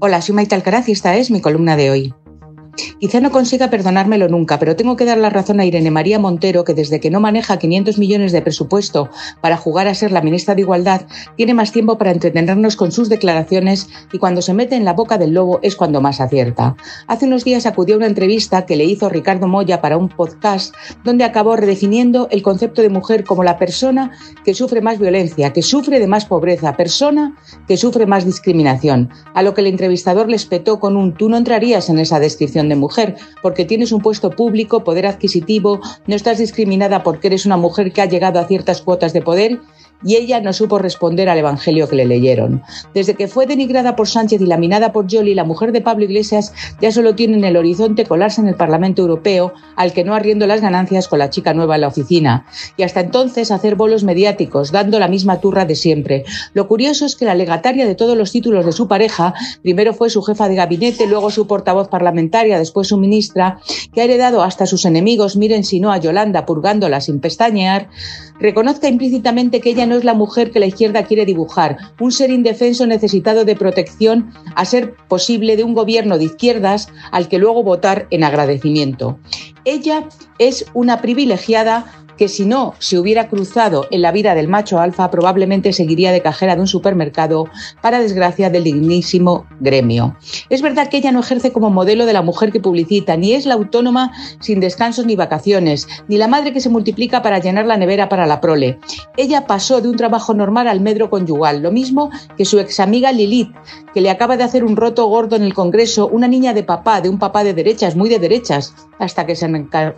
Hola, soy Maite Alcaraz y esta es mi columna de hoy. Quizá no consiga perdonármelo nunca, pero tengo que dar la razón a Irene María Montero, que desde que no maneja 500 millones de presupuesto para jugar a ser la ministra de Igualdad, tiene más tiempo para entretenernos con sus declaraciones y cuando se mete en la boca del lobo es cuando más acierta. Hace unos días acudió a una entrevista que le hizo Ricardo Moya para un podcast donde acabó redefiniendo el concepto de mujer como la persona que sufre más violencia, que sufre de más pobreza, persona que sufre más discriminación, a lo que el entrevistador le espetó con un tú no entrarías en esa descripción de mujer, porque tienes un puesto público, poder adquisitivo, no estás discriminada porque eres una mujer que ha llegado a ciertas cuotas de poder y ella no supo responder al evangelio que le leyeron. Desde que fue denigrada por Sánchez y laminada por Jolie, la mujer de Pablo Iglesias ya solo tiene en el horizonte colarse en el Parlamento Europeo, al que no arriendo las ganancias con la chica nueva en la oficina. Y hasta entonces hacer bolos mediáticos, dando la misma turra de siempre. Lo curioso es que la legataria de todos los títulos de su pareja, primero fue su jefa de gabinete, luego su portavoz parlamentaria, después su ministra, que ha heredado hasta sus enemigos, miren si no a Yolanda purgándola sin pestañear, reconozca implícitamente que ella no es la mujer que la izquierda quiere dibujar, un ser indefenso necesitado de protección a ser posible de un gobierno de izquierdas al que luego votar en agradecimiento. Ella es una privilegiada que si no se hubiera cruzado en la vida del macho alfa, probablemente seguiría de cajera de un supermercado para desgracia del dignísimo gremio. Es verdad que ella no ejerce como modelo de la mujer que publicita, ni es la autónoma sin descansos ni vacaciones, ni la madre que se multiplica para llenar la nevera para la prole. Ella pasó de un trabajo normal al medro conyugal, lo mismo que su ex amiga Lilith, que le acaba de hacer un roto gordo en el Congreso, una niña de papá, de un papá de derechas, muy de derechas, hasta que se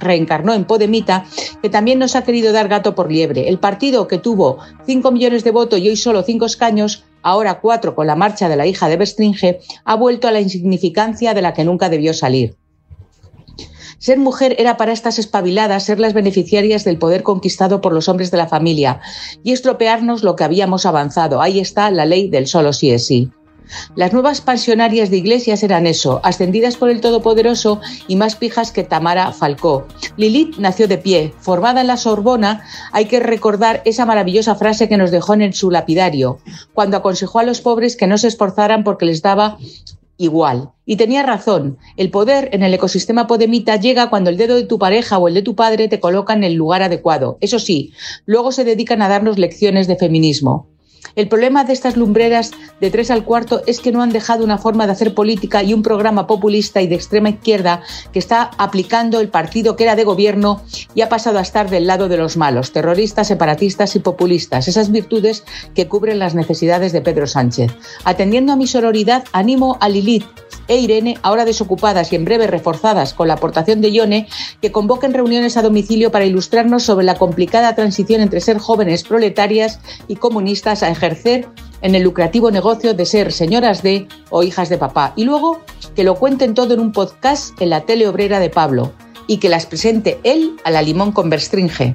reencarnó en Podemita, que también nos ha querido dar gato por liebre. El partido que tuvo 5 millones de votos y hoy solo 5 escaños, ahora 4 con la marcha de la hija de Bestringe, ha vuelto a la insignificancia de la que nunca debió salir. Ser mujer era para estas espabiladas ser las beneficiarias del poder conquistado por los hombres de la familia y estropearnos lo que habíamos avanzado. Ahí está la ley del solo sí es sí. Las nuevas pensionarias de iglesias eran eso, ascendidas por el Todopoderoso y más pijas que Tamara Falcó. Lilith nació de pie, formada en la Sorbona, hay que recordar esa maravillosa frase que nos dejó en su lapidario, cuando aconsejó a los pobres que no se esforzaran porque les daba igual. Y tenía razón, el poder en el ecosistema podemita llega cuando el dedo de tu pareja o el de tu padre te colocan en el lugar adecuado. Eso sí, luego se dedican a darnos lecciones de feminismo. El problema de estas lumbreras de tres al cuarto es que no han dejado una forma de hacer política y un programa populista y de extrema izquierda que está aplicando el partido que era de gobierno y ha pasado a estar del lado de los malos, terroristas, separatistas y populistas, esas virtudes que cubren las necesidades de Pedro Sánchez. Atendiendo a mi sororidad, animo a Lilith e Irene, ahora desocupadas y en breve reforzadas con la aportación de Ione, que convoquen reuniones a domicilio para ilustrarnos sobre la complicada transición entre ser jóvenes proletarias y comunistas a ejercer en el lucrativo negocio de ser señoras de o hijas de papá. Y luego que lo cuenten todo en un podcast en la tele obrera de Pablo y que las presente él a la limón con Berstringe.